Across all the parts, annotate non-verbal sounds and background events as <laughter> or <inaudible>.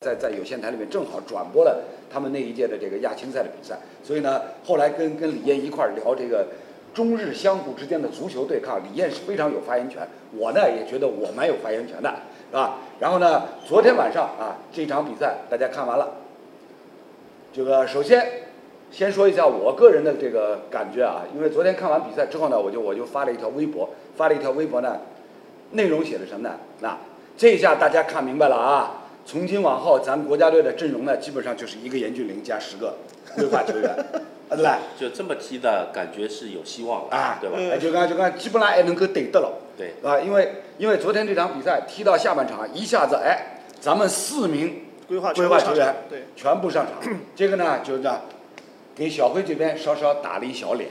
在在有线台里面正好转播了他们那一届的这个亚青赛的比赛，所以呢，后来跟跟李艳一块儿聊这个中日相互之间的足球对抗，李艳是非常有发言权，我呢也觉得我蛮有发言权的，是吧？然后呢，昨天晚上啊，这场比赛大家看完了，这个首先先说一下我个人的这个感觉啊，因为昨天看完比赛之后呢，我就我就发了一条微博，发了一条微博呢，内容写的什么呢？那这一下大家看明白了啊。从今往后，咱国家队的阵容呢，基本上就是一个严俊凌加十个规划球员，啊 <laughs> 对吧？就这么踢的感觉是有希望的啊，对吧？哎，就看就看，基本上还能够对得了，对啊，因为因为昨天这场比赛踢到下半场，一下子哎，咱们四名规划规划球员对，全部上场，这个呢就是这样，给小辉这边稍稍打了一小脸，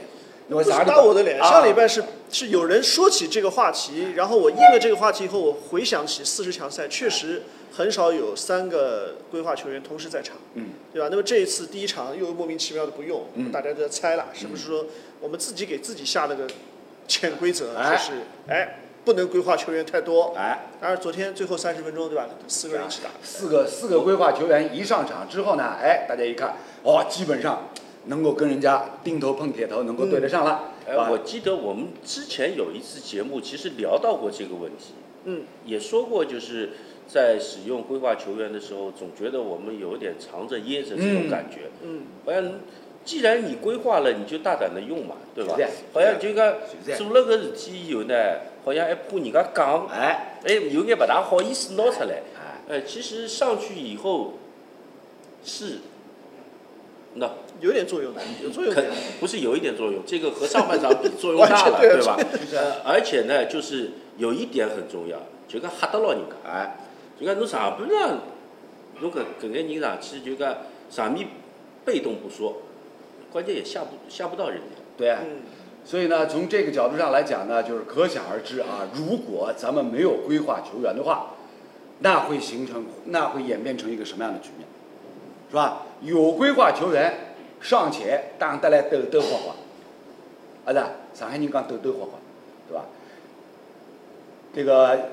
不是啥？打我的脸。啊上礼拜是是有人说起这个话题，然后我应了这个话题以后，我回想起四十强赛确实很少有三个规划球员同时在场，嗯，对吧？那么这一次第一场又莫名其妙的不用，嗯大家都在猜了，是不是说我们自己给自己下了个潜规则，哎就是哎不能规划球员太多。哎。当然昨天最后三十分钟对吧，四个人一起打，四个四个规划球员一上场之后呢，哎，大家一看，哦，基本上能够跟人家钉头碰铁头，能够对得上了，哎我记得我们之前有一次节目，其实聊到过这个问题，嗯，也说过，就是在使用规划球员的时候，总觉得我们有点藏着掖着这种感觉。嗯，好像既然你规划了，你就大胆的用嘛，对吧？好像就讲是做了个事体以后呢，好像还怕人家讲，哎，哎，有眼不大好意思拿出来。哎，呃，其实上去以后是，那有点作用的，有作用的。不是有一点作用，这个和上半场比作用大了，<laughs> 对对吧？呃，而且呢，就是有一点很重要，就讲吓得牢人家，哎，就讲侬上半场，侬搿搿眼人上去就讲上面被动不说，关键也吓不吓不到人家。对啊。嗯，所以呢，从这个角度上来讲呢，就是可想而知啊，如果咱们没有规划球员的话，那会形成，那会演变成一个什么样的局面，是吧？有规划球员尚且打得来抖抖晃晃，啊是，上海人讲抖抖晃晃，对吧？这个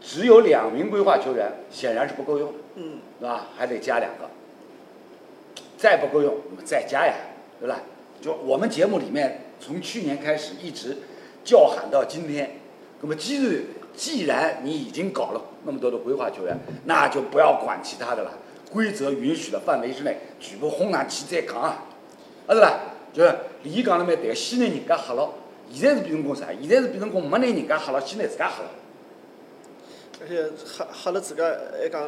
只有两名规划球员显然是不够用的，嗯，对吧？还得加两个，再不够用，我们再加呀，对吧？就我们节目里面从去年开始一直叫喊到今天，那么既然既然你已经搞了那么多的规划球员，那就不要管其他的了，规则允许的范围之内，全部轰上去再讲啊，啊是吧？就是李讲了蛮对，先拿人家吓了，现在是变成功啥？现在是变成功没拿人家吓了，先拿自家吓了。而且吓吓了自家还讲，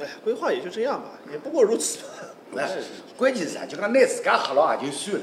哎，规划也就这样吧，也不过如此关键是啥？就讲拿自家吓了也就算了。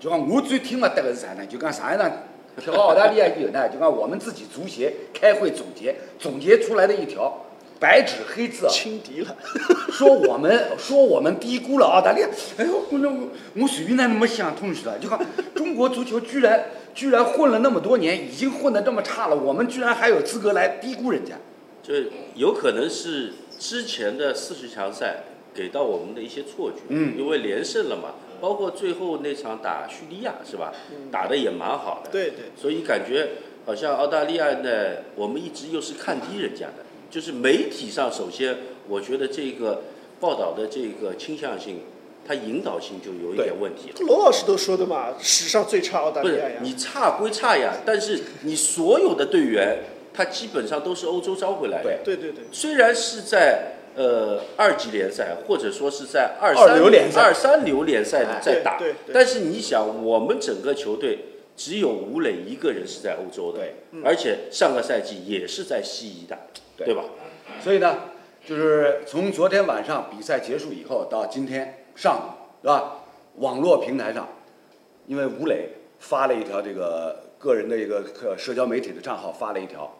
就讲我最听勿得个是啥呢？就讲上一场跳澳大利亚以后呢，就讲我们自己足协开会总结，总结出来的一条白纸黑字啊，轻敌了，<laughs> 说我们说我们低估了澳大利亚。哎呦，我我我随便哪能没想通去了？就看中国足球居然居然混了那么多年，已经混得这么差了，我们居然还有资格来低估人家？就有可能是之前的四十强赛给到我们的一些错觉，嗯。因为连胜了嘛，包括最后那场打叙利亚是吧，打的也蛮好的，对对，所以感觉好像澳大利亚呢，我们一直又是看低人家的，就是媒体上首先我觉得这个报道的这个倾向性，它引导性就有一点问题了。罗老师都说的嘛，史上最差澳大不是利亚呀。你差归差呀，但是你所有的队员，他基本上都是欧洲招回来的。对对对对，虽然是在呃二级联赛，或者说是在二二三流联赛二三流联赛哎在打但是你想，我们整个球队只有吴磊一个人是在欧洲的，对而且上个赛季也是在西乙打，对对吧？所以呢，就是从昨天晚上比赛结束以后到今天上午，是吧？网络平台上，因为吴磊发了一条这个个人的一个个社交媒体的账号发了一条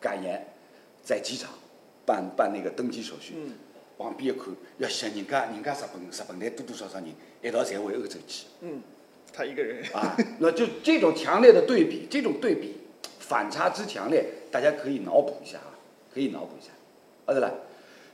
感言，在机场办办那个登机手续，嗯往边一看，要想人家人家日本日本队多多少少人一道侪回欧洲去。嗯，他一个人。啊，那就这种强烈的对比，这种对比反差之强烈，大家可以脑补一下啊，可以脑补一下，啊对了，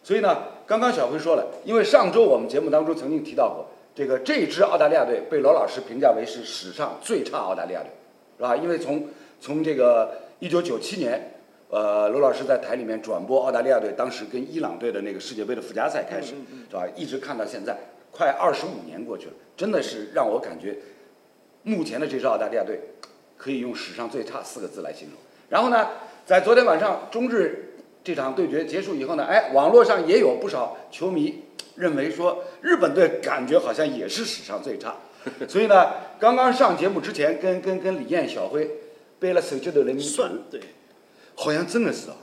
所以呢，刚刚小辉说了，因为上周我们节目当中曾经提到过，这个这支澳大利亚队被罗老师评价为是史上最差澳大利亚队，是吧？因为从从这个一九九七年，呃，罗老师在台里面转播澳大利亚队当时跟伊朗队的那个世界杯的附加赛开始，是吧？一直看到现在，快二十五年过去了，真的是让我感觉，目前的这支澳大利亚队，可以用史上最差四个字来形容。然后呢，在昨天晚上中日这场对决结束以后呢，哎，网络上也有不少球迷认为说，日本队感觉好像也是史上最差。<laughs> 所以呢，刚刚上节目之前，跟跟跟李艳、小辉背了手机头来面算对好像真的是啊，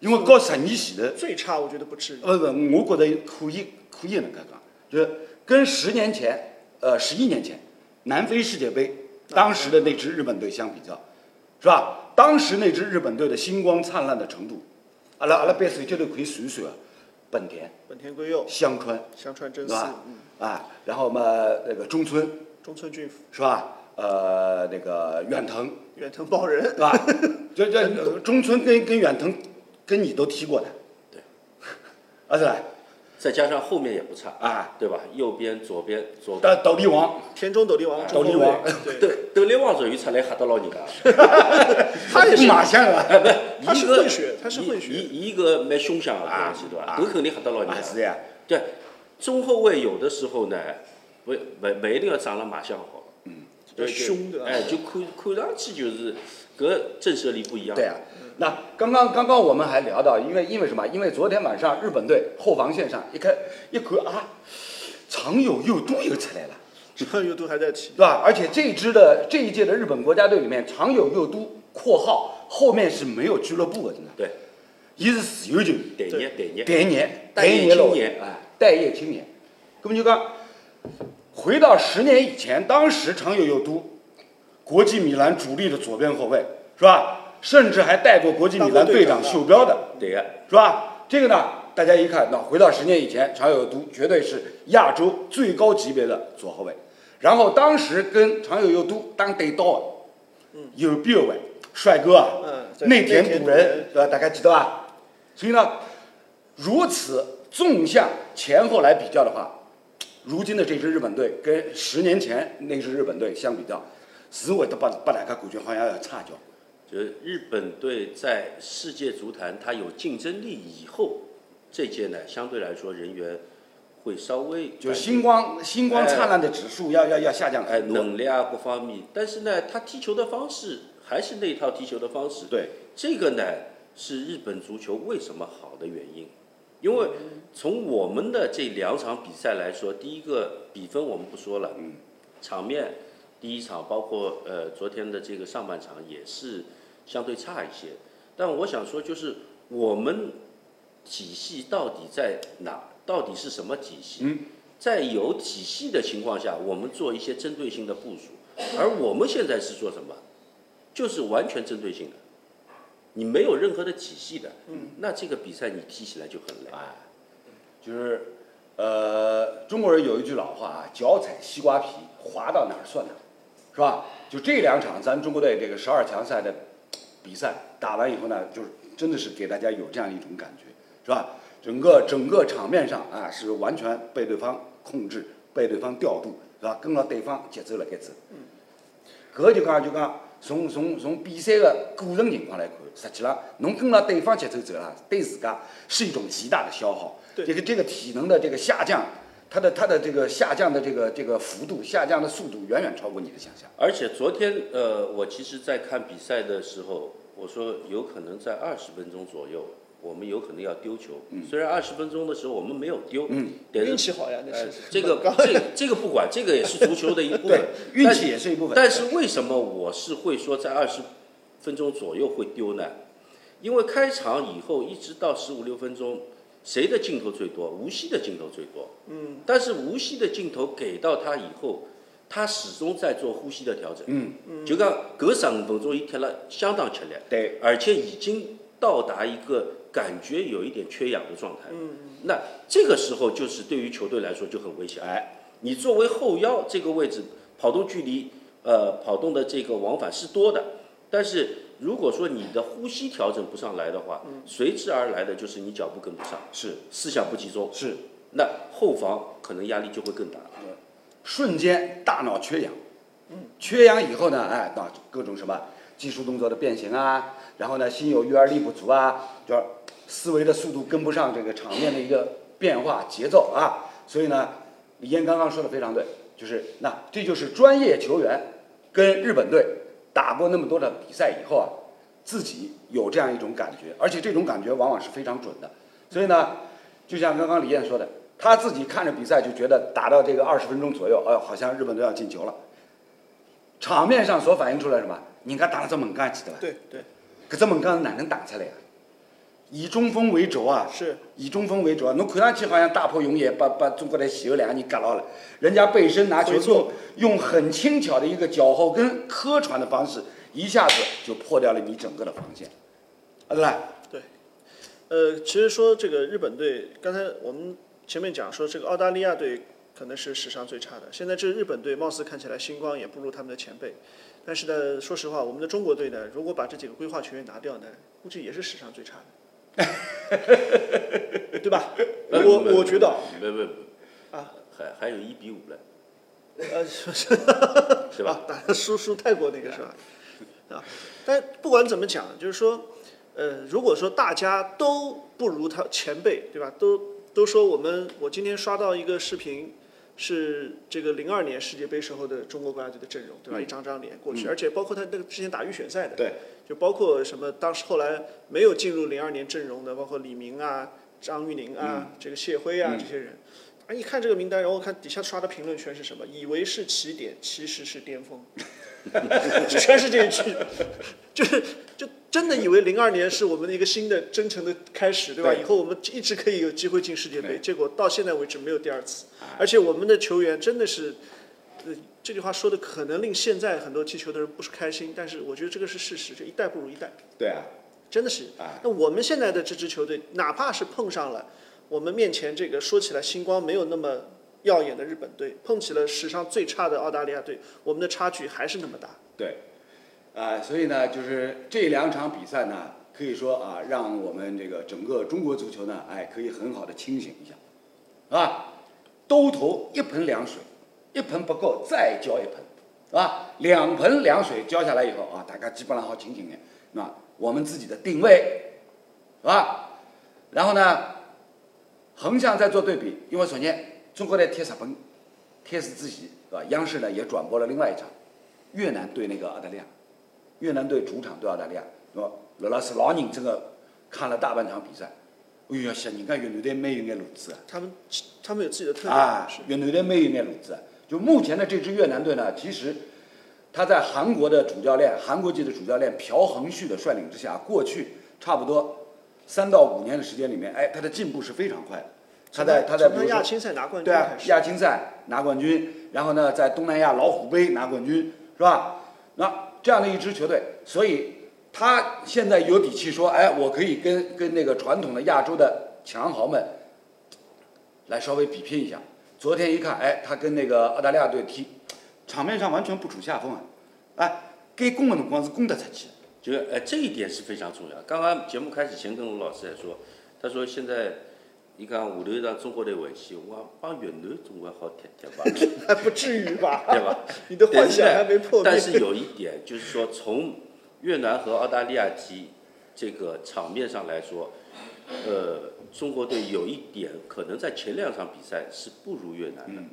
因为高十年前的，最差，我觉得不至于。不不，我觉得可以可以能介讲，就是跟十年前，呃十一年前南非世界杯当时的那支日本队相比较，是吧？当时那支日本队的星光灿烂的程度，阿拉阿拉背手机头可以数一数啊，本田、本田圭佑、香川，香川真司、是吧嗯，？啊，然后嘛那个中村中村俊辅、是吧？呃，那个远藤远藤保人是，吧？<laughs> 就就中村跟跟远藤跟你都踢过的，对，啊是吧？再加上后面也不差，啊，对吧？右边、左边、左斗斗地王，田中斗地王、斗地王。对，斗斗笠王终于出来吓到老人家。<laughs> 他也是马相啊，哎，不，他是一个混血他是混血。一一一个蛮凶相的啊东西，对吧？啊搿肯定吓到老人家。啊是呀，对，中后卫有的时候呢，不不不一定要长得马相好，嗯，比较凶对吧哎，就看看上去就是搿震慑力不一样。对啊。那刚刚刚刚我们还聊到，因为因为什么？因为昨天晚上日本队后防线上一看一看啊，常有佑都又出来了。上游都还在踢。对吧？而且这支的这一届的日本国家队里面，常有佑都（括号后面是没有俱乐部的，真的，对，伊是自由球员，待业待业。待业，待业老青年啊，待业青年。那么就讲，回到十年以前，当时常有佑都，国际米兰主力的左边后卫，是吧？甚至还带过国际米兰队长袖标的，对个，是吧？这个呢，大家一看，那回到十年以前，常有佑都绝对是亚洲最高级别的左后卫。然后当时跟常有佑都当对刀的，有边卫帅哥啊，内田内田笃人，对吧？大家记得吧？所以呢，如此纵向前后来比较的话，如今的这支日本队跟十年前那支日本队相比较，是会得把把大家感觉好像要差脚。就是日本队在世界足坛它有竞争力以后，这届呢相对来说人员会稍微就是星光星光灿烂的指数要要要下降哎很多。能力啊各方面，但是呢他踢球的方式还是那一套踢球的方式。对，这个呢是日本足球为什么好的原因，因为从我们的这两场比赛来说，第一个比分我们不说了，嗯场面第一场包括呃昨天的这个上半场也是相对差一些，但我想说就是我们体系到底在哪？到底是什么体系？嗯在有体系的情况下，我们做一些针对性的部署，而我们现在是做什么？就是完全针对性的，你没有任何的体系的，嗯，那这个比赛你踢起来就很累。哎，就是呃，中国人有一句老话啊，脚踩西瓜皮，滑到哪儿算哪儿，是吧？就这两场咱中国队这个十二强赛的比赛打完以后呢，就是真的是给大家有这样一种感觉，是吧？整个整个场面上啊，是完全被对方控制，被对方调度，是吧？跟了对方节奏了该走。嗯，搿就讲就讲，从从从比赛的过程情况来看，实际上侬跟了对方节奏走了，对自家是一种极大的消耗。对这个这个体能的这个下降，它的它的这个下降的这个这个幅度、下降的速度远远超过你的想象。而且昨天，呃，我其实在看比赛的时候，我说有可能在二十分钟左右，我们有可能要丢球。虽然二十分钟的时候我们没有丢，嗯，但是运气好呀，那呃是。这个这个这个不管，这个也是足球的一部 <laughs> 分对，，运但气也是一部分。但是为什么我是会说在二十分钟左右会丢呢？因为开场以后一直到十五六分钟，谁的镜头最多？无锡的镜头最多。嗯，但是无锡的镜头给到他以后，他始终在做呼吸的调整。嗯，就讲搿十五分钟伊踢了相当吃力，对，而且已经到达一个感觉有一点缺氧的状态。嗯，那这个时候就是对于球队来说就很危险。哎，你作为后腰这个位置，跑动距离，呃，跑动的这个往返是多的，但是如果说你的呼吸调整不上来的话，随之而来的就是你脚步跟不上，是。思想不集中，是，那后防可能压力就会更大。瞬间大脑缺氧。嗯，缺氧以后呢，哎，那各种什么技术动作的变形啊，然后呢心有余而力不足啊，就是思维的速度跟不上这个场面的一个变化节奏啊，所以呢，李岩刚刚说的非常对，就是那这就是专业球员跟日本队打过那么多的比赛以后啊，自己有这样一种感觉，而且这种感觉往往是非常准的，所以呢，就像刚刚李艳说的，他自己看着比赛就觉得打到这个二十分钟左右，哎呦，好像日本队要进球了。场面上所反映出来什么？人家打了这么干起的吧？对对，搿只门杆是哪能打出来的？以中锋为轴啊，是以中锋为轴啊。侬看上去好像大破永野把把中国队前后两个人夹牢了，人家背身拿球用用很轻巧的一个脚后跟磕传的方式，一下子就破掉了你整个的防线，啊对吧？呃，其实说这个日本队，刚才我们前面讲说这个澳大利亚队可能是史上最差的，现在这日本队貌似看起来星光也不如他们的前辈，但是呢，说实话，我们的中国队呢，如果把这几个规划球员拿掉呢，估计也是史上最差的，对吧？我我觉得，不不不，啊，还还有一比五了，呃，是是吧？啊，打输输泰国那个是吧？啊，但不管怎么讲，就是说，呃，如果说大家都不如他前辈，对吧？都都说我们，我今天刷到一个视频，是这个零二年世界杯时候的中国国家队的阵容，对吧？嗯一张张脸过去，而且包括他那个之前打预选赛的，对，就包括什么当时后来没有进入零二年阵容的，包括李明啊、张玉宁啊、这个谢辉啊、嗯这些人。啊，一看这个名单，然后看底下刷的评论全是什么？以为是起点，其实是巅峰，<laughs> 全是这一句，就是就真的以为零二年是我们的一个新的征程的开始，对吧？对。以后我们一直可以有机会进世界杯，结果到现在为止没有第二次，而且我们的球员真的是，呃，这句话说的可能令现在很多踢球的人不是开心，但是我觉得这个是事实，就一代不如一代。对啊，真的是。啊。那我们现在的这支球队，哪怕是碰上了我们面前这个说起来星光没有那么耀眼的日本队，碰起了史上最差的澳大利亚队，我们的差距还是那么大。对，啊、所以呢，就是这两场比赛呢，可以说啊，让我们这个整个中国足球呢，哎，可以很好的清醒一下，啊，兜头一盆凉水，一盆不够再浇一盆，是吧？两盆凉水浇下来以后啊，大家基本上好清醒点，那我们自己的定位，是吧？然后呢，横向再做对比，因为首先中国队踢日本，开始之前，是吧？央视呢也转播了另外一场。越南对那个澳大利亚，越南队主场对澳大利亚，是吧？罗老师老认真的看了大半场比赛，哎呀，想人家越南队蛮有眼路子啊！他们他们有自己的特点，啊是，越南队蛮有眼路子啊。就目前的这支越南队呢，其实他在韩国的主教练、韩国籍的主教练朴恒旭的率领之下，过去差不多三到五年的时间里面，哎，他的进步是非常快的。他在他在比如说亚青赛拿冠军对啊亚青赛拿冠军，然后呢，在东南亚老虎杯拿冠军，是吧？那这样的一支球队，所以他现在有底气说，哎，我可以跟跟那个传统的亚洲的强豪们来稍微比拼一下。昨天一看，哎，他跟那个澳大利亚队踢，场面上完全不处下风啊，哎，该攻的辰光是攻得出去。就呃这一点是非常重要。刚刚节目开始前跟卢老师也说，他说现在你看下头让中国队回去，我讲帮越南总归好踢踢吧，<laughs> 还不至于吧？<laughs> 对吧？你的幻想还没破灭。但是有一点就是说，从越南和澳大利亚踢这个场面上来说，呃，中国队有一点可能在前两场比赛是不如越南的，嗯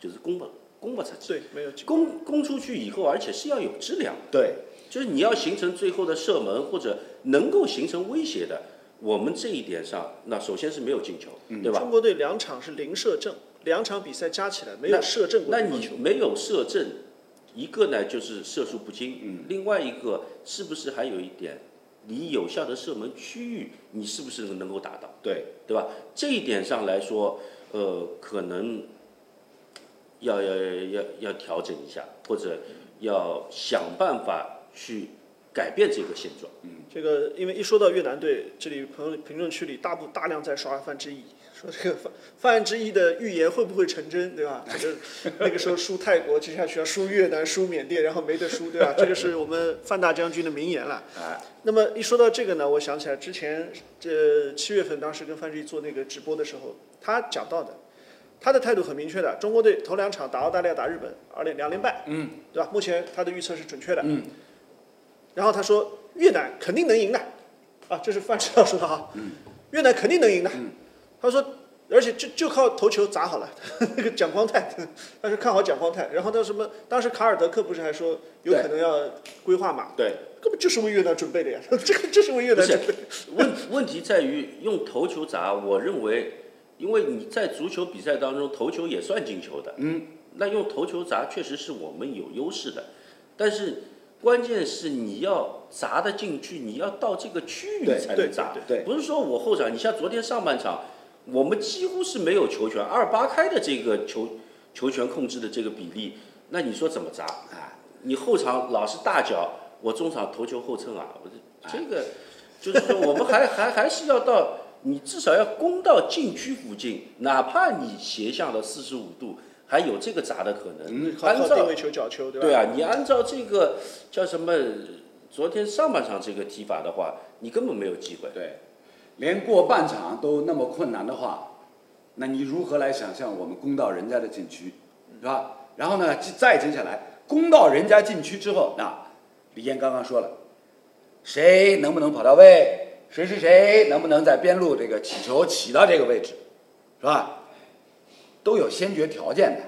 就是攻不攻不出去，对，没有攻攻出去以后，而且是要有质量的。对，就是你要形成最后的射门或者能够形成威胁的，我们这一点上，那首先是没有进球，对吧中？国队两场是零射正，两场比赛加起来没有射正过那你。没有射正，一个呢就是射术不精，另外一个是不是还有一点，你有效的射门区域，你是不是能够达到，对，对吧？这一点上来说，呃，可能要要要要要调整一下，或者要想办法去改变这个现状。嗯这个因为一说到越南队，这里朋友评论区里大部大量在刷范志毅，<laughs> 说这个范范志毅的预言会不会成真，对吧？这 <laughs> 个那个时候输泰国，接下去要输越南、输缅甸，然后没得输，对吧？<laughs> 这个是我们范大将军的名言了。哎，那么一说到这个呢，我想起来之前这七月份当时跟范志毅做那个直播的时候，他讲到的，他的态度很明确的，中国队头两场打澳大利亚、打日本，二连两连败，嗯，对吧？目前他的预测是准确的。嗯，然后他说越南肯定能赢的，啊，这是范指导说的哈，越南肯定能赢的。他说，而且就就靠头球砸好了，<laughs> 那个蒋光太，他是看好蒋光太，然后他什么，当时卡尔德克不是还说有可能要规划嘛，对，根本就是为越南准备的呀，<laughs> 这个就是为越南准备。问问题在于用头球砸，我认为，因为你在足球比赛当中头球也算进球的，嗯，那用头球砸确实是我们有优势的，但是关键是你要砸得进去，你要到这个区域才能砸，对对不是说我后场，你像昨天上半场，我们几乎是没有球权，二八开的这个球球权控制的这个比例，那你说怎么砸？啊，你后场老是大脚，我中场头球后蹭啊，我这这个就是说，我们还 <laughs> 还还是要到你至少要攻到禁区附近，哪怕你斜向了四十五度，还有这个砸的可能。靠按照定位球、角球，对吧？对啊，你按照这个叫什么？昨天上半场这个踢法的话，你根本没有机会。对，连过半场都那么困难的话，那你如何来想象我们攻到人家的禁区，是吧？然后呢，再接下来攻到人家禁区之后，那李岩刚刚说了，谁能不能跑到位，谁谁谁能不能在边路这个起球起到这个位置，是吧？都有先决条件的，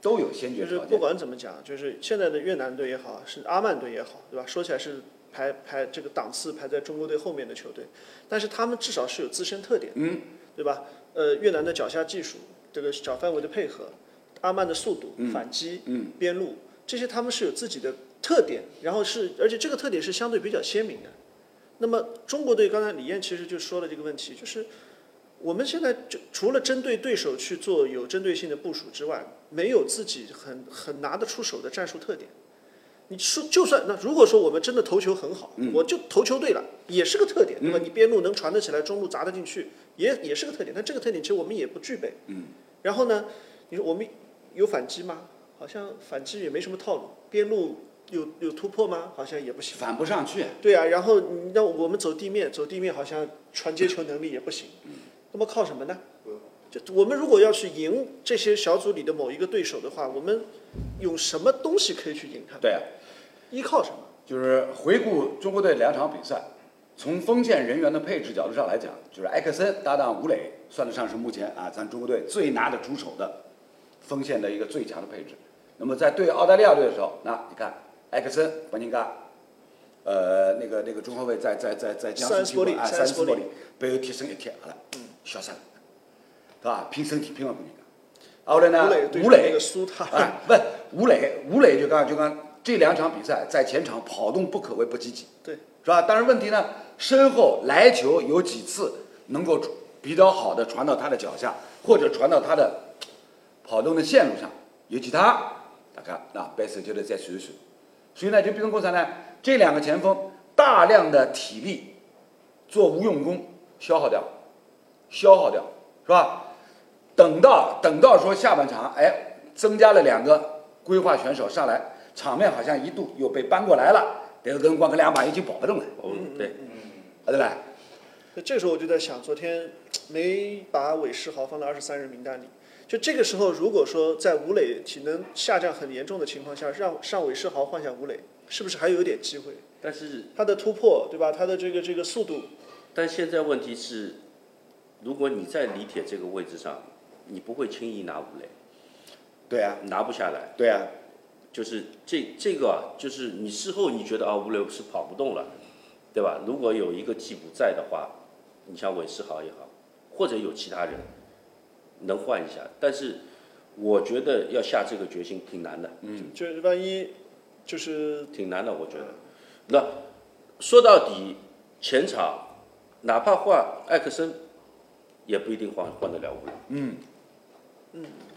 都有先决条件就是不。管怎么讲，就是现在的越南队也好，是阿曼队也好，对吧？说起来是排排这个档次排在中国队后面的球队，但是他们至少是有自身特点，嗯，对吧？呃，越南的脚下技术，这个小范围的配合，阿曼的速度、反击、嗯，边路，这些他们是有自己的特点，然后是而且这个特点是相对比较鲜明的。那么中国队刚才李艳其实就说了这个问题，就是我们现在就除了针对对手去做有针对性的部署之外，没有自己很很拿得出手的战术特点。你说就算那如果说我们真的投球很好，我就投球对了，也是个特点，对吧？你边路能传得起来，中路砸得进去，也也是个特点。但这个特点其实我们也不具备。嗯。然后呢，你说我们有反击吗？好像反击也没什么套路。边路有有突破吗？好像也不行。反不上去。对啊，然后你让我们走地面，走地面好像传接球能力也不行。那么靠什么呢？就我们如果要去赢这些小组里的某一个对手的话，我们用什么东西可以去赢他们？对啊，依靠什么？就是回顾中国队两场比赛，从锋线人员的配置角度上来讲，就是埃克森搭档吴磊，算得上是目前啊咱中国队最拿得出手的锋线的一个最强的配置。那么在对澳大利亚队的时候，那你看埃克森、本宁嘎，呃，那个那个中后卫在在在在江苏踢过啊，塞恩斯伯里塞恩斯伯里背后贴身一贴，好了，消失了，对吧？拼身体拼了本宁嘎。后来呢吴磊，对吴磊上那个苏塔，哎，不，吴磊，吴磊就刚就刚这两场比赛在前场跑动不可谓不积极，对，是吧？但是问题呢，身后来球有几次能够比较好的传到他的脚下，或者传到他的跑动的线路上，有其他大家那白手就得再数一数。所以呢，就变成过啥呢？这两个前锋大量的体力做无用功消耗掉，消耗掉，是吧？等到等到说下半场，哎，增加了两个规划选手上来，场面好像一度又被搬过来了，这个跟光克两把已经保不动了，嗯，对，啊对吧？那这时候我就在想，昨天没把韦世豪放到二十三人名单里。就这个时候，如果说在吴磊体能下降很严重的情况下，让上韦世豪换下吴磊，是不是还有点机会？但是他的突破，对吧？他的这个这个速度，但现在问题是，如果你在李铁这个位置上，你不会轻易拿五磊，对啊，拿不下来。对啊，就是这这个啊，就是你事后你觉得啊，吴磊是跑不动了，对吧？如果有一个替补在的话，你像韦世豪也好，或者有其他人能换一下，但是我觉得要下这个决心挺难的，嗯就是万一就是挺难的，我觉得。那说到底，前场哪怕换艾克森，也不一定换换得了吴磊。嗯，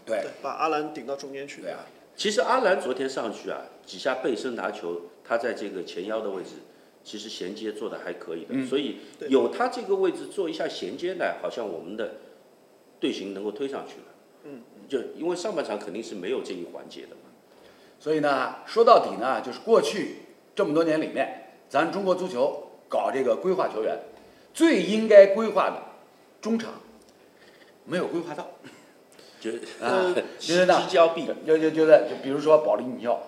对把阿兰顶到中间去。对啊，其实阿兰昨天上去啊，几下背身拿球，他在这个前腰的位置，其实衔接做的还可以的，嗯所以有他这个位置做一下衔接呢，好像我们的队形能够推上去了。嗯，就因为上半场肯定是没有这一环节的嘛。所以呢，说到底呢，就是过去这么多年里面，咱中国足球搞这个规划球员，最应该规划的中场没有规划到。<laughs> 就啊，<laughs> 就失之，交臂，就就就在就比如说保利尼奥，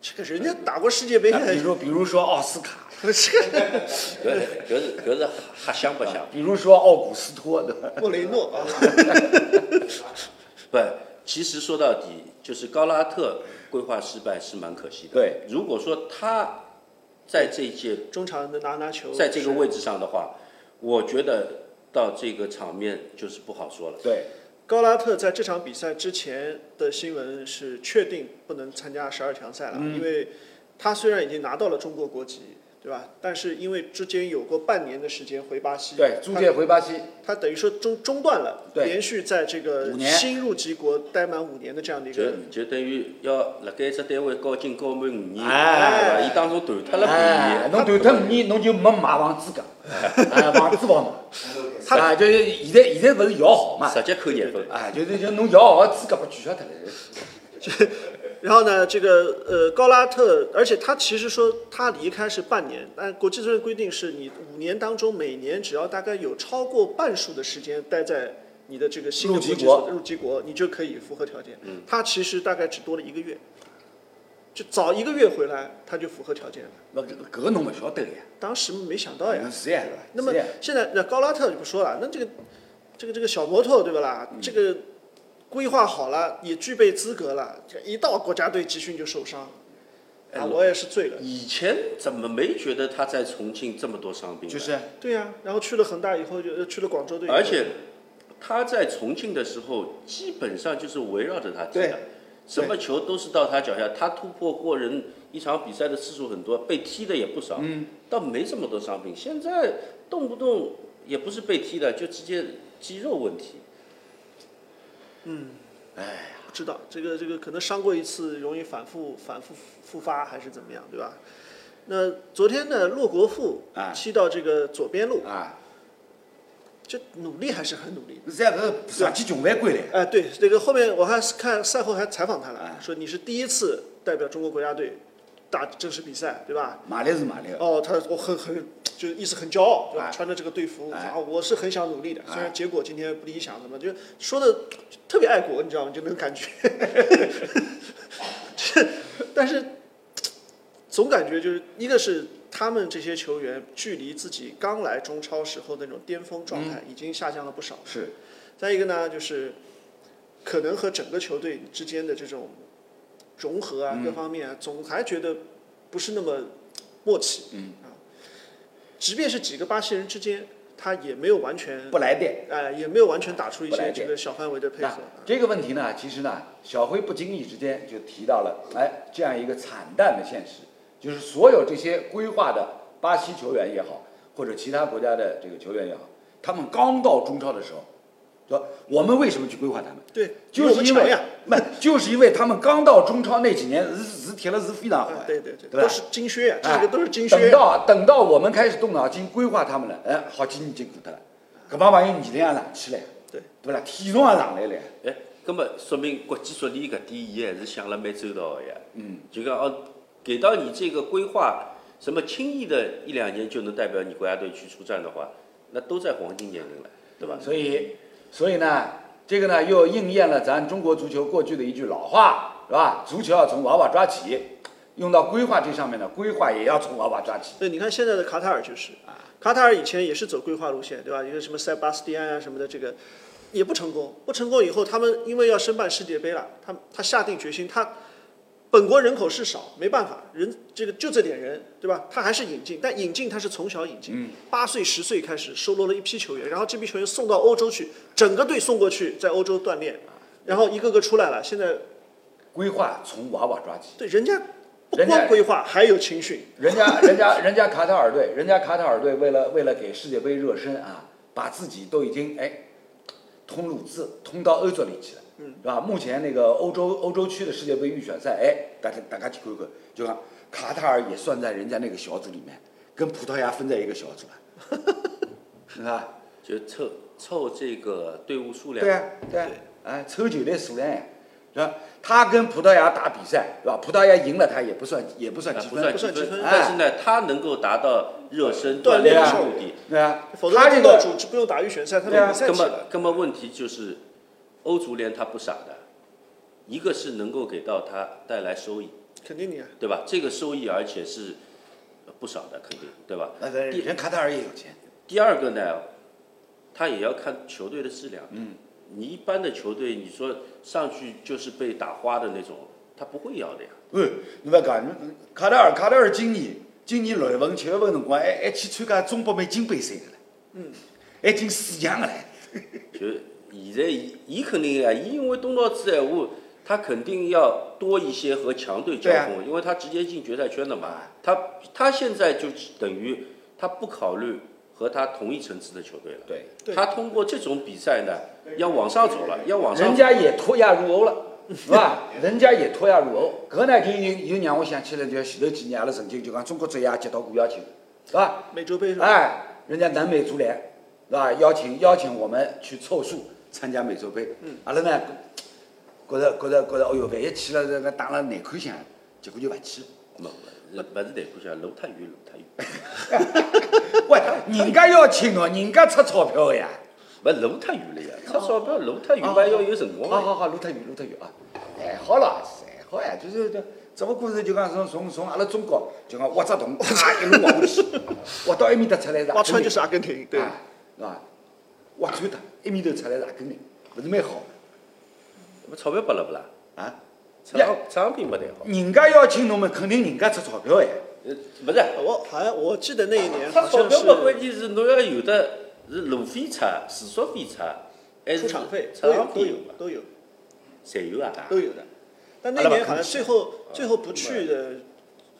这个人家打过世界杯。啊比的，如比如说奥斯卡，<laughs> 这个搿是搿是瞎想不想？比如说奥古斯托，对吧？莫雷诺啊，不，其实说到底就是高拉特规划失败是蛮可惜的。对，如果说他在这一届中场能拿拿球，在这个位置上的话，我觉得到这个场面就是不好说了。对，高拉特在这场比赛之前的新闻是确定不能参加十二强赛了，嗯。因为他虽然已经拿到了中国国籍，对吧？但是因为之间有过半年的时间回巴西，对，租借回巴西，他等于说中中断了，对。连续在这个新入籍国待满五年的这样的一个，就等于要辣盖一只单位高薪高满五年，哎？伊当中断脱了哎，便宜，侬断脱五年，<laughs> 侬就没买房资格，<laughs> 哎，房子房嘛，啊，就是现在现在不是摇号嘛，直接扣廿分。哎，就是就侬摇号的资格被取消脱了，然后呢，这个呃高拉特，而且他其实说他离开是半年，但国际足联规定是你五年当中每年只要大概有超过半数的时间待在你的这个新的入籍国际所国入籍国，你就可以符合条件。嗯他其实大概只多了一个月，就早一个月回来他就符合条件了。那搿搿个侬勿晓得呀，当时没想到呀，是呀对吧？那么现在那高拉特就不说了，那这个这个这个小摩托对不啦？嗯这个规划好了，也具备资格了，这一到国家队集训就受伤，哎啊，我也是醉了。以前怎么没觉得他在重庆这么多伤病？就是对呀、然后去了恒大以后就呃去了广州队，而且他在重庆的时候，基本上就是围绕着他踢的对，什么球都是到他脚下，他突破过人，一场比赛的次数很多，被踢的也不少，嗯，倒没这么多伤病。现在动不动也不是被踢的，就直接肌肉问题。嗯，哎不知道这个这个可能伤过一次，容易反复反复复发还是怎么样，对吧？那昨天呢，洛国富啊踢到这个左边路，啊，这努力还是很努力的。现在不是上去穷饭归来，哎，对，这个后面我还是看赛后还采访他了哎，说你是第一次代表中国国家队打正式比赛，对吧？马力是马力，哦，他我很很就是意思很骄傲，对吧？哎穿着这个队服，哎啊，我是很想努力的，哎虽然结果今天不理想，怎么就说的特别爱国，你知道吗？就能感觉，<laughs> <laughs> 但是总感觉就是一个是他们这些球员距离自己刚来中超时候那种巅峰状态已经下降了不少，是。再一个呢，就是可能和整个球队之间的这种融合啊，嗯。各方面啊，总还觉得不是那么默契。嗯。啊，即便是几个巴西人之间，他也没有完全，不来电。哎、也没有完全打出一些这个小范围的配合。这个问题呢，其实呢，小辉不经意之间就提到了，哎，这样一个惨淡的现实，就是所有这些规划的巴西球员也好，或者其他国家的这个球员也好，他们刚到中超的时候，说我们为什么去规划他们？对，就是因为比我们强呀。不，就是因为他们刚到中超那几年是是踢了是非常好对对对，对都是精靴呀，这哎个都是金等。到等到我们开始动脑筋规划他们了，哎，好几年经过脱了，搿帮朋友年龄也上去了，对对不啦？体重也上来了，哎，那么说明国际足联搿点伊还是想了蛮周到的呀。嗯，就讲哦，给到你这个规划，什么轻易的一两年就能代表你国家队去出战的话，那都在黄金年龄了，对吧？所以，所以呢，这个呢又应验了咱中国足球过去的一句老话，是吧？足球要从娃娃抓起，用到规划这上面呢，规划也要从娃娃抓起。对，你看现在的卡塔尔就是，啊卡塔尔以前也是走规划路线，对吧？一个什么塞巴斯蒂安啊什么的，这个也不成功。不成功以后，他们因为要申办世界杯了，他他下定决心，他本国人口是少，没办法，人这个就这点人，对吧？他还是引进，但引进他是从小引进，八岁十岁开始收罗了一批球员，然后这批球员送到欧洲去，整个队送过去，在欧洲锻炼，然后一个个出来了，现在规划从娃娃抓起。对人家不人家光规划，还有青训，人家人家人家卡塔尔队，人家卡塔尔队为了为了给世界杯热身啊，把自己都已经哎通路资通到欧洲里去了，嗯，是吧？目前那个欧洲欧洲区的世界杯预选赛，哎，大家大家去看看，就讲卡塔尔也算在人家那个小组里面，跟葡萄牙分在一个小组了，<laughs> 是吧？就凑凑这个队伍数量。对啊，对啊，哎，凑球队数量呀，是吧？他跟葡萄牙打比赛，是吧？葡萄牙赢了他也不算也不算啊积分，不算积分但是呢，他能够达到热身锻锻炼的目的。对啊，他这个到组织不用打预选赛，他对啊没比赛那么踢了。，那么问题就是，欧足联他不傻的，一个是能够给到他带来收益，肯定的呀，对吧？这个收益而且是不少的，肯定对吧？那人人卡塔尔也有钱，第二个呢，他也要看球队的质量。嗯，你一般的球队，你说上去就是被打花的那种，他不会要的呀。嗯，你勿要讲，卡塔尔卡塔尔今年今年六月份七月份辰光还还去参加中北美金杯赛的了，嗯，还进四强的唻。<laughs> 就现在伊伊肯定啊，伊因为东道主闲话，他肯定要多一些和强队交锋，因为他直接进决赛圈的嘛。他他现在就等于他不考虑和他同一层次的球队了。对，对他通过这种比赛呢，要往上走了，要往上人。家也脱亚入欧了，<laughs> 是吧？人家也脱亚入欧，搿呢就又又让我想起来，就前头几年阿拉曾经就讲中国职业也接到过邀请，是吧？美洲杯是吧？哎，人家南美足联是吧？邀请邀请我们去凑数参加美洲杯。嗯。阿拉呢，觉着觉着觉着，哎哟，万一去了这个打了难看相，结果就勿去了。没不是难看相，路太远，路太远。<laughs> 喂，人家邀请哦，人家出钞票的呀。不路太远了呀，出钞票路太远嘛，要有辰光。好好好，路太远，路太远啊！还好啦，还好呀，就是这，只不过是就讲从从从阿拉中国就讲挖只洞，啪一路挖下去，<laughs> 挖到埃面搭出来是挖穿就是阿根廷，对，啊，是吧？挖穿它，埃面头出来是阿根廷，不是蛮好不钞票拨了不啦？的啊？场场品没得好。人家邀请侬们，肯定人家出钞票哎。呃，不是，我好像我记得那一年他好像钞票嘛，关键是侬要有的是路费出、住宿费出，还是出场费都有场费都有都有侪有啊。都有的，但那年好像最后最后不去的，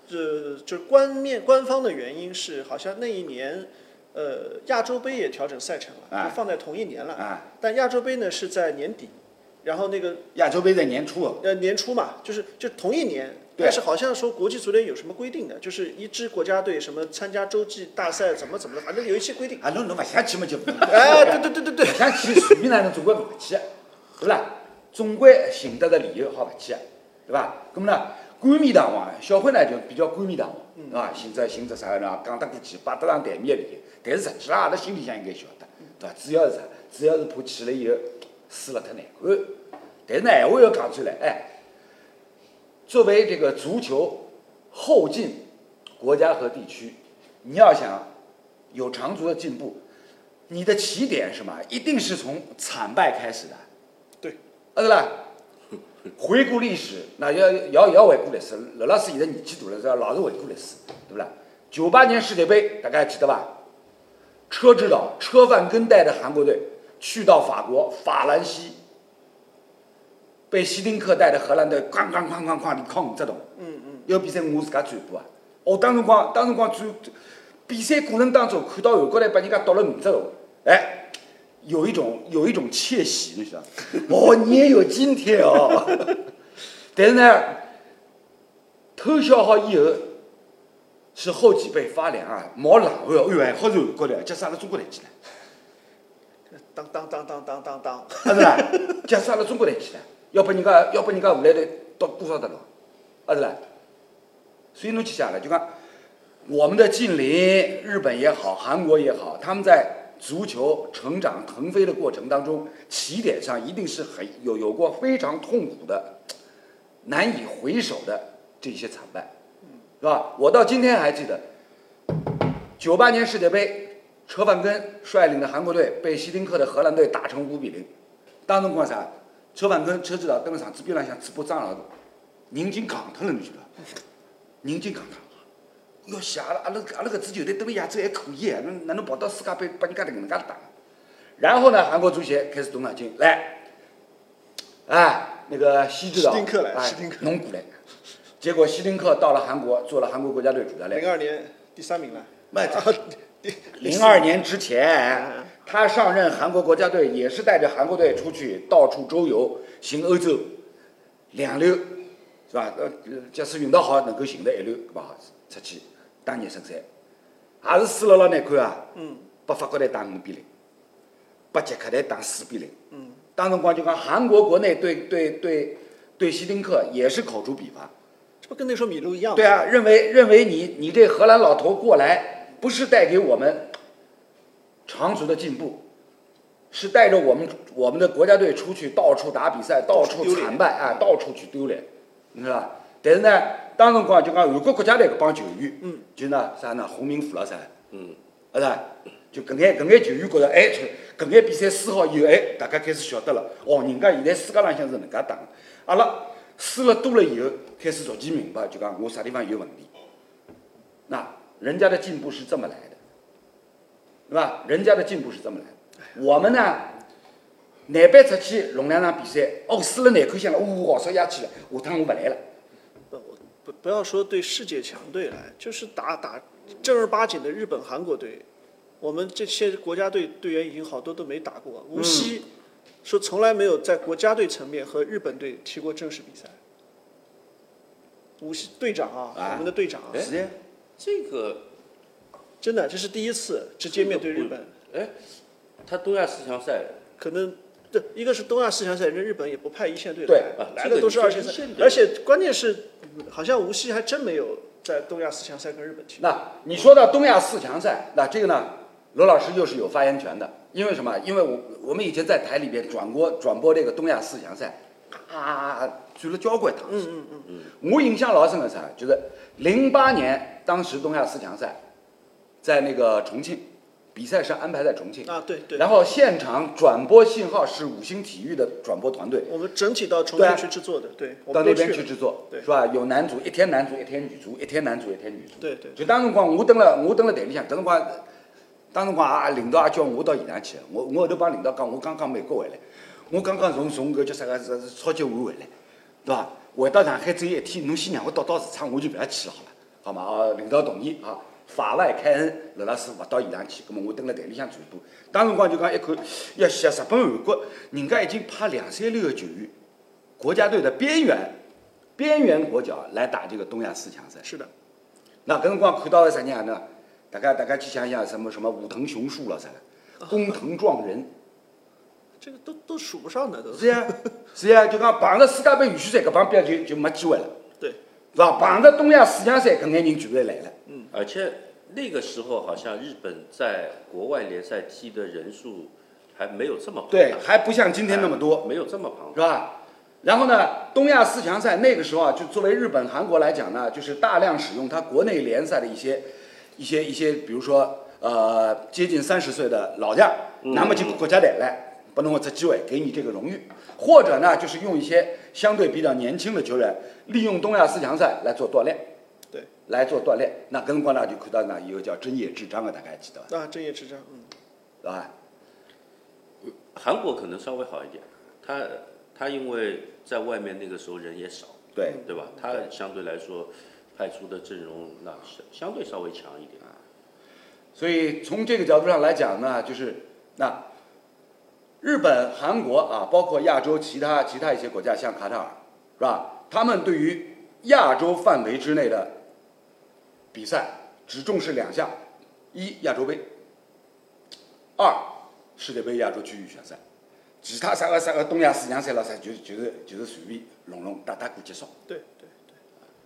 这就是官面官方的原因是好像那一年。呃，亚洲杯也调整赛程了，啊就放在同一年了。啊，但亚洲杯呢是在年底，然后那个亚洲杯在年初哦，呃年初嘛，就是就同一年，对但是好像说国际足联有什么规定的，就是一支国家队什么参加洲际大赛怎么怎么的，反正有一些规定。啊，侬侬勿想去嘛就不。<laughs> 哎，对对对对对勿，想去，随便哪能总归勿去，对勿啦？总归寻得着理由好勿去，对伐？咁么呢，冠冕堂皇，小辉呢就比较冠冕堂皇，对伐？寻只寻只啥个呢？讲得过去，摆得上台面的但是实际上阿拉心里向应该晓得，对伐？主要是啥？主要是怕去了以后输了太难看。但是呢，闲话要讲出来，哎，作为这个足球后进国家和地区，你要想有长足的进步，你的起点是什么？一定是从惨败开始的。对，啊对啦。回顾历史，那要要要回顾历史。刘老师现在年纪大了，是吧老是回顾历史，对不啦？九八年世界杯，大家还记得吧？车指导车范根带着韩国队去到法国法兰西，被希丁克带着荷兰队哐哐哐哐哐连敲五只洞。嗯嗯，要比赛我自家转播啊！哦，当辰光，当辰光转比赛过程当中，看到韩国队把人家倒了五只洞，哎，有一种有一种窃喜，你晓得？哦，你也有今天哦！<laughs> 但是呢，偷笑好以后，是后脊背发凉啊，毛冷汗哦，哎呦，还好是韩国队，假使阿拉中国队去 <laughs> 了，当当当当当当当，啊是啦，假使阿拉中国队去了，要拨人家要拨人家荷兰队倒多少得了，啊是啦。所以侬去想了，就讲我们的近邻，日本也好，韩国也好，他们在足球成长腾飞的过程当中，起点上一定是很有有过非常痛苦的、难以回首的这些惨败，是吧？我到今天还记得，九八年世界杯，车范根率领的韩国队被希丁克的荷兰队打成五比零，当辰光啥？车范根车指导蹲辣场子边浪向嘴巴张老大，人已经戆脱了，你晓得伐？人已经戆脱了。哟，谢阿拉阿拉阿拉搿支球队对伐？亚洲还可以啊，侬哪能跑到世界杯把人家搿能介打？然后呢，韩国足协开始动脑筋，来，哎，那个希指导，希丁克来哎希丁克侬过来。结果希丁克到了韩国，做了韩国国家队主教练零。二年第三名了。没 <laughs> 零二年之前，他上任韩国国家队也是带着韩国队出去到处周游，行欧洲两流，是吧？呃，假使运道好，能够行得一流，搿么好出去打热身赛，也是输了老难看啊！嗯，把法国队打五比零，把捷克队打四比零。嗯，当辰光就讲韩国国内对对对对希丁克也是口诛笔伐。这不跟那时候米卢一样吗？对啊，认为认为你你这荷兰老头过来，不是带给我们长足的进步，是带着我们我们的国家队出去到处打比赛，到处惨败啊，到处去丢脸，你知道吧？但是呢，当辰光就讲韩国国家队搿帮球员，嗯就呢啥呢，洪明虎了啥，嗯，是吧？就搿眼搿眼球员觉着，哎，搿眼比赛输好以后，哎，大家开始晓得了，哦，人家现在世界浪向是能介打的。阿拉输了多了以后，开始逐渐明白，就讲我啥地方有问题。那人家的进步是这么来的，对吧？人家的进步是这么来的。我们呢，难办出去弄两场比赛，哦，输了难看相了，哦，号召压气了，下趟我勿来了。不要说对世界强队来，就是打打正儿八经的日本、韩国队，我们这些国家队队员已经好多都没打过。无锡说从来没有在国家队层面和日本队踢过正式比赛。无锡队长啊，啊我们的队长啊，是呀，这个真的这是第一次直接面对日本。哎，他东亚四强赛可能对，一个是东亚四强赛，人家日本也不派一线队对来，啊来的都是二线赛这个一线，队而且关键是，嗯好像无锡还真没有在东亚四强赛跟日本踢。那你说到东亚四强赛，那这个呢，罗老师又是有发言权的，因为什么？因为我我们以前在台里边转播转播这个东亚四强赛，啊，转了交关趟次。嗯嗯嗯，我印象老深的啥，就是零八年当时东亚四强赛，在那个重庆，比赛是安排在重庆，啊对对，然后现场转播信号是五星体育的转播团队。我们整体到重庆去制作的，对，我到那边去制作，对。是吧？有男足一天男足一天女足，一天男足一天女足。对对就当辰光我蹲了，我蹲了台里向，搿辰光，当辰光啊领导也叫我到现场去，我我后头帮领导讲，我刚刚美国回来，我刚刚从从个叫啥个是是超级碗回来，对吧？回到上海只有一天，侬先让我到到市场，我就不要去了，好了，好嘛？啊，领导同意啊，法外开恩，刘老师勿到现场去，葛末我蹲辣台里向传播。当辰光就讲一看，呀，西日本、韩国，人家已经派两三流个球员，国家队的边缘边缘国脚来打这个东亚四强赛。是的，那搿辰光看到个啥人呢？大家大家去想想什么什么武藤雄树了啥的，工藤壮人，这个都都数不上的都。是呀是呀，就讲碰着世界杯预选赛搿帮边就就没机会了，对，是吧？碰着东亚四强赛搿眼人全部来了。而且那个时候好像日本在国外联赛踢的人数还没有这么庞大。对，还不像今天那么多，没有这么庞是吧？然后呢，东亚四强赛那个时候啊，就作为日本、韩国来讲呢，就是大量使用它国内联赛的一些、一些、一些，比如说呃，接近三十岁的老将，那么就国家队来，拨侬一只机会，给你这个荣誉，或者呢，就是用一些相对比较年轻的球员，利用东亚四强赛来做锻炼，对，来做锻炼。那搿辰光大，就看到呢有个叫真野智章啊，大家还记得吧？啊，正业智章，嗯，是吧？韩国可能稍微好一点，他他因为在外面那个时候人也少，对，对吧？他相对来说派出的阵容那相相对稍微强一点啊。所以从这个角度上来讲呢，就是那日本、韩国啊，包括亚洲其他其他一些国家，像卡塔尔，是吧？他们对于亚洲范围之内的比赛只重视两项：一亚洲杯，二世界杯亚洲区域选赛。其他啥个啥个东亚四强赛了啥，就就是就是随便弄弄打打过结束。对对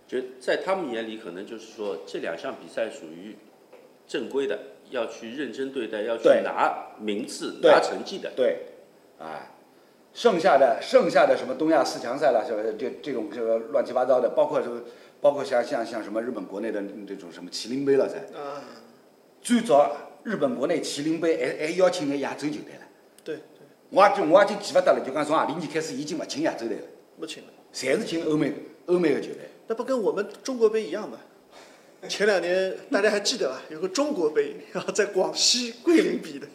对，就在他们眼里，可能就是说这两项比赛属于正规的，要去认真对待，要去拿名次、拿成绩的。对，啊，剩下的剩下的什么东亚四强赛了，这这这种这个乱七八糟的，包括这个，包括像像像什么日本国内的这种什么麒麟杯了噻，啊，最早日本国内麒麟杯还还邀请眼亚洲球队了，对对，我也就我也就记不得了，就讲从何里年开始已经不请亚洲队了，不请了，侪是请欧美欧美的球队。那不跟我们中国杯一样吗？前两年大家还记得吧？有个中国杯，然 <laughs> 后在广西桂林比的，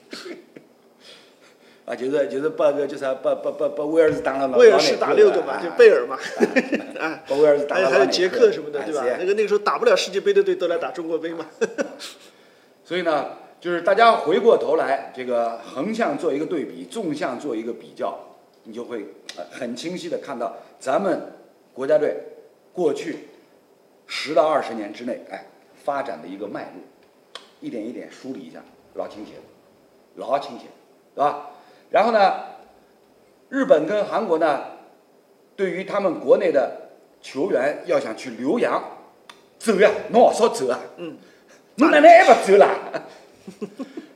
啊，就是就是把个叫啥，把把把把威尔士打了老威尔士打六个嘛，就贝尔，尔嘛，啊，<laughs> 把威尔士打还有还有捷克什么的，对吧？那个那个时候打不了世界杯的队都来打中国杯嘛。<laughs> 所以呢，就是大家回过头来，这个横向做一个对比，纵向做一个比较，你就会呃很清晰的看到咱们国家队过去十到二十年之内，哎，发展的一个脉络，一点一点梳理一下，老清晰了，老清晰了，对吧？然后呢，日本跟韩国呢，对于他们国内的球员要想去留洋，走呀，侬好少走啊，嗯。侬哪能还勿走啦？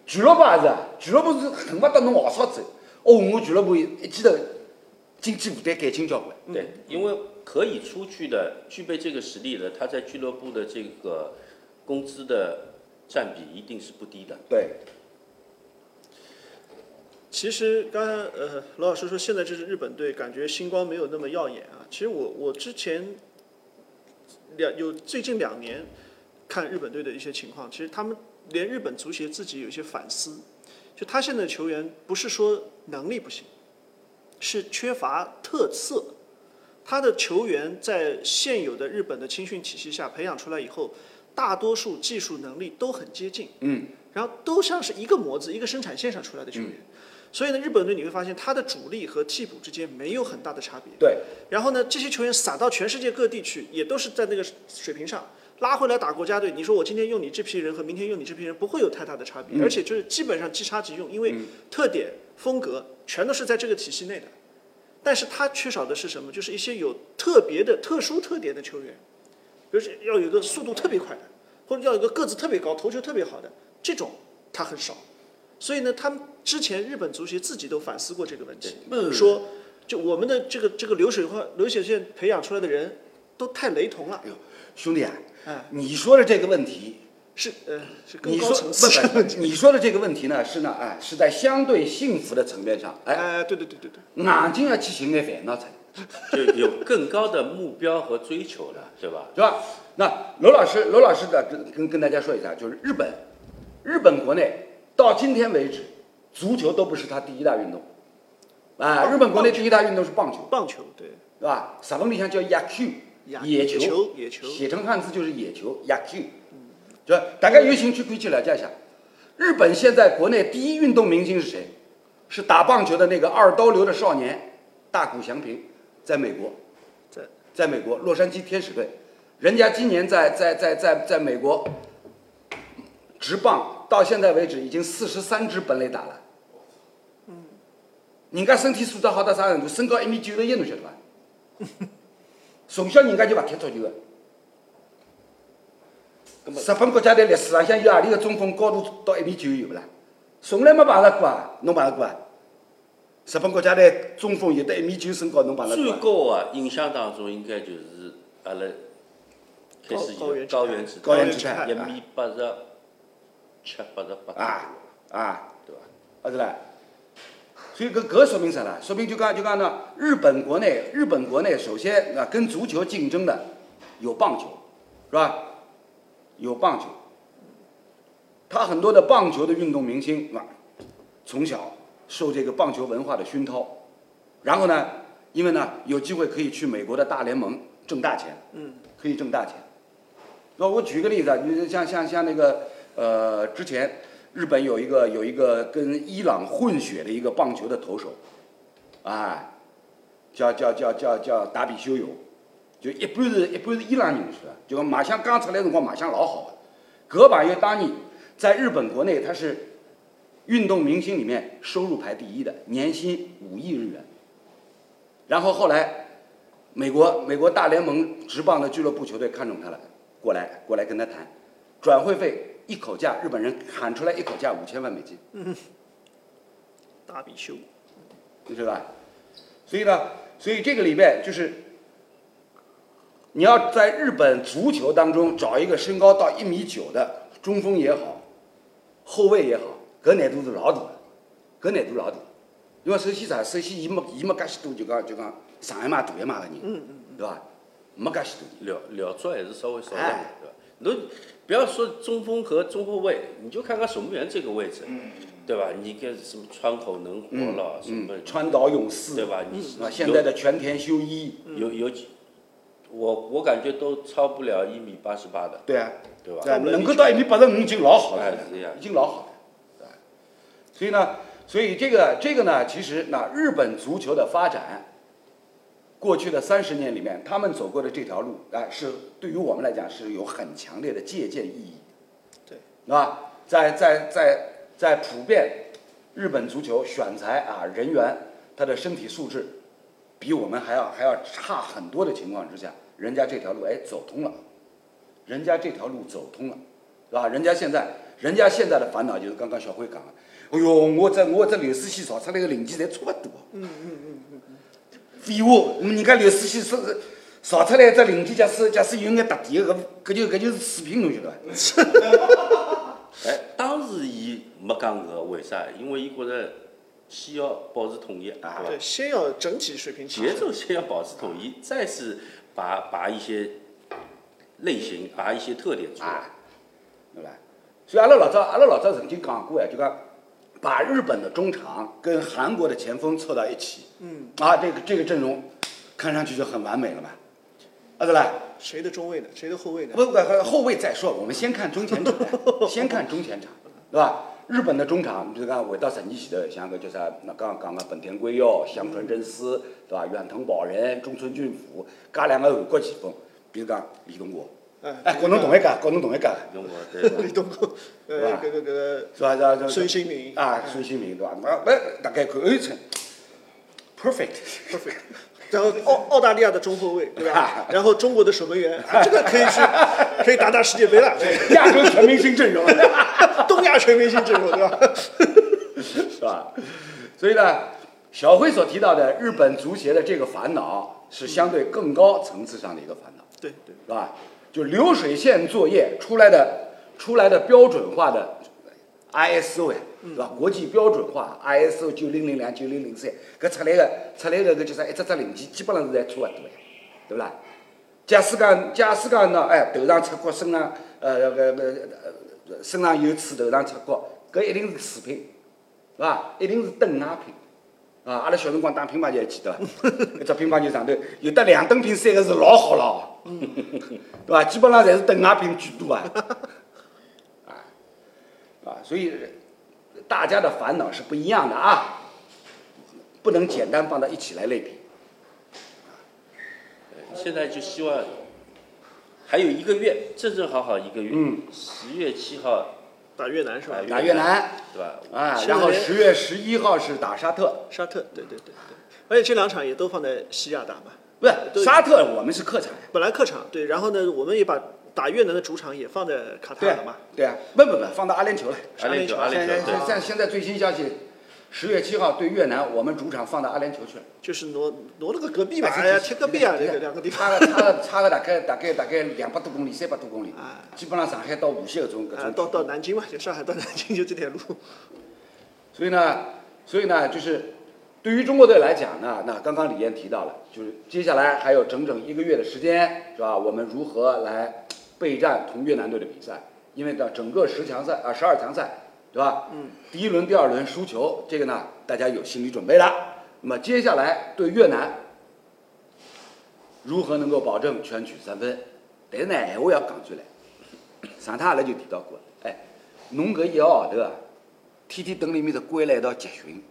俱乐部也是啊，俱乐部是恨不得侬好少走。哦，我俱乐部一记头经济负担减轻交关。对，因为可以出去的、具备这个实力的，他在俱乐部的这个工资的占比一定是不低的。对，其实刚才呃，罗老师说现在这支日本队感觉星光没有那么耀眼啊。其实我我之前两有最近两年看日本队的一些情况，其实他们连日本足协自己有一些反思，就他现在的球员不是说能力不行，是缺乏特色。他的球员在现有的日本的青训体系下培养出来以后，大多数技术能力都很接近，嗯，然后都像是一个模子、一个生产线上出来的球员。所以呢，日本队你会发现他的主力和替补之间没有很大的差别。对，然后呢，这些球员撒到全世界各地去，也都是在那个水平上拉回来打国家队。你说我今天用你这批人和明天用你这批人不会有太大的差别，而且就是基本上即插即用，因为特点、风格全都是在这个体系内的。但是他缺少的是什么？就是一些有特别的、特殊特点的球员，比如说要有一个速度特别快的，或者要有一个个子特别高、头球特别好的，这种他很少。所以呢，他们之前日本足协自己都反思过这个问题，说就我们的这个这个流水化流水线培养出来的人都太雷同了。哎，呦，兄弟啊，哎，你说的这个问题，是呃是更你说高层次的你说的这个问题呢是呢，哎，是在相对幸福的层面上，哎，哎，对对对对对，眼睛要去寻点烦恼出来，就有更高的目标和追求了，对吧？是吧？那罗老师，罗老师的跟跟跟大家说一下，就是日本，日本国内到今天为止，足球都不是他第一大运动，啊，日本国内第一大运动是棒球，棒球对，是吧？日文里向叫野球，野球野球写成汉字就是野球，野球。就大家有兴趣可以去了解一下，日本现在国内第一运动明星是谁？是打棒球的那个二刀流的少年大谷翔平，在美国，在在美国洛杉矶天使队，人家今年在在在在在美国职棒到现在为止已经四十三支本垒打了。嗯人家身体素质好到啥程度？身高一米九十一，侬晓得伐？从小人家就勿踢足球的。日本国家队历史上向有何里个中锋高度到一米九有勿啦？从来没碰着过啊！侬碰着过啊？日本国家队中锋有得一米九身高，侬碰着最过最？高啊，印象当中应该就是阿拉开始高有高原之高原之泰一米八十七、八十八啊啊，对吧？啊是啦。所以搿搿说明啥啦？说明就讲就讲呢，日本国内日本国内首先啊跟足球竞争的有棒球，是吧？有棒球，他很多的棒球的运动明星啊，从小受这个棒球文化的熏陶，然后呢，因为呢有机会可以去美国的大联盟挣大钱，嗯，可以挣大钱。那我举个例子啊，你像像像那个呃，之前日本有一个有一个跟伊朗混血的一个棒球的投手，啊，叫叫叫叫叫达比修有，就一般是一般是伊朗人是吧？就马相刚出来的辰光马相老好的，搿朋友当年在日本国内他是运动明星里面收入排第一的，年薪五亿日元。然后后来美国美国大联盟职棒的俱乐部球队看中他了，过来过来跟他谈，转会费一口价，日本人喊出来一口价五千万美金，大比修，你知道吧？所以呢，所以这个里面就是你要在日本足球当中找一个身高到一米九的中锋也好，后卫也好，搿难度是老大的，搿难度老大。因为首先啥？首先伊没伊没介许多就讲就讲上一码大一码的人，嗯嗯对伐？没介许多人。了了足还是稍微少一点哎，对吧？侬不要说中锋和中后卫，你就看看守门员这个位置，对吧？你看什么川口能活了，什么嗯，川岛勇士，对吧？你啊，现在的全田修一，有有几，我我感觉都超不了一米八十八的，对啊，对吧？对啊，能够到一米八十五已经老好了已经老好了，对所以呢，所以这个这个呢，其实那日本足球的发展，过去的三十年里面，他们走过的这条路，哎，是对于我们来讲是有很强烈的借鉴意义，对，是吧？在在在在普遍日本足球选材啊人员他的身体素质比我们还要还要差很多的情况之下，人家这条路哎走通了，人家这条路走通了，是吧？人家现在人家现在的烦恼就是刚刚小辉讲的，哎哟，我这我这流水线造出来的零件侪差不多，嗯嗯嗯嗯，废话，人家刘思贤说造出来一只零件，假使假使有眼特点的，搿搿就搿就是水平，侬晓得伐？<laughs> 哎，当时伊没讲搿个，为啥？因为伊觉着先要保持统一，啊？对，先要整体水平节。奏先要保持统一，再是把把一些类型、把一些特点出来。啊，对伐？所以阿拉老早阿拉老早曾经讲过哎，就讲把日本的中场跟韩国的前锋凑到一起，嗯，啊，这个这个阵容看上去就很完美了嘛，啊对啦，谁的中卫呢？谁的后卫呢？不不不，后卫再说，我们先看中前场，<laughs> 先看中前场，对吧？日本的中场，你就讲回到十年前头，像个叫啥，那刚刚讲个本田圭佑、香川真司，对吧？远藤保人、中村俊辅，加两个韩国前锋，比如讲李东国，哎哎，跟侬同一家，跟侬同一家，跟我对吧 <laughs> 李东国，呃，是吧搿个搿个是吧？是吧？是吧孙兴民啊，孙兴民对吧？我我大概看哎成 perfect，perfect。然后澳澳大利亚的中后卫，对吧？然后中国的守门员，啊这个可以去，<laughs> 可以打打世界杯了，对亚洲全明星阵容，<laughs> 东亚全明星阵容，对吧？是吧？所以呢，小辉所提到的日本足协的这个烦恼是相对更高层次上的一个烦恼，对对，是吧？就流水线作业出来的出来的标准化的 ISO 呀，是吧？国际标准化 ISO 九零零两、九零零三，搿出来个出来的搿叫啥？一只只零件基本上是侪差勿多呀，对勿啦？假使讲，假使讲喏，哎，头上出角，身上呃搿搿呃身上有刺，头上出角，搿一定是次品，是伐？一定是等价品。啊，阿拉小辰光打乒乓球还记得伐？<laughs> 一只乒乓球上头有得两等品、三个是老好了哦，对伐？基本上侪是等价品居多啊。<laughs> 啊，啊，所以大家的烦恼是不一样的啊，不能简单放到一起来类比。现在就希望还有一个月，正正好好一个月，嗯，十月七号打越南是吧？打越南对吧？啊，现然后十月十一号是打沙特，沙特，对对对对，而且这两场也都放在西亚打嘛。不对是沙特，我们是客场。本来客场对，然后呢，我们也把打越南的主场也放在卡塔尔了嘛。对啊，不不不，放到阿联酋了。阿联酋，阿联酋，对现在现在最新消息，十月七号对越南，我们主场放到阿联酋去了。就是挪挪了个隔壁嘛，哎哎呀，贴隔壁啊，这个两个地方。差个 <laughs> 差个差个大概大概大概两百多公里，三百多公里啊，基本上上海到无锡搿种搿啊，种。到到南京嘛，就上海到南京就这条路。所以呢，所以呢，就是对于中国队来讲呢，那刚刚李艳提到了，就是接下来还有整整一个月的时间，是吧？我们如何来备战同越南队的比赛？因为呢，整个十强赛啊，十二强赛，对吧？嗯。第一轮、第二轮输球，这个呢，大家有心理准备的。那么接下来对越南，如何能够保证全取三分？但是呢，闲话要讲出来，上趟阿拉就提到过，哎，侬搿一个号头啊，天天等里面头关了一道集训，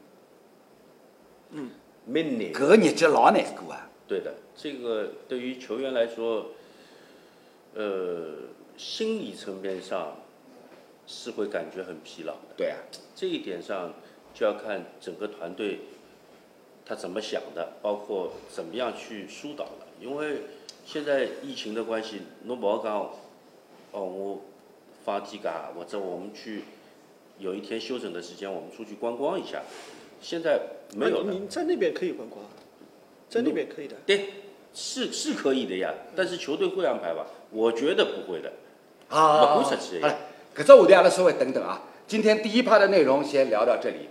蛮难。搿个日脚老难过啊。对的，这个对于球员来说，呃，心理层面上是会感觉很疲劳的。对啊，这一点上就要看整个团队他怎么想的，包括怎么样去疏导了。因为现在疫情的关系，侬不好讲，哦，我放天假或者我们去有一天休整的时间，我们出去观光一下。现在没有的，啊你你在那边可以观光，在那边可以的。对，是是可以的呀，但是球队会安排吧？我觉得不会的。啊，不会实际好了，搿只话题阿拉稍微等等啊。今天第一趴的内容先聊到这里。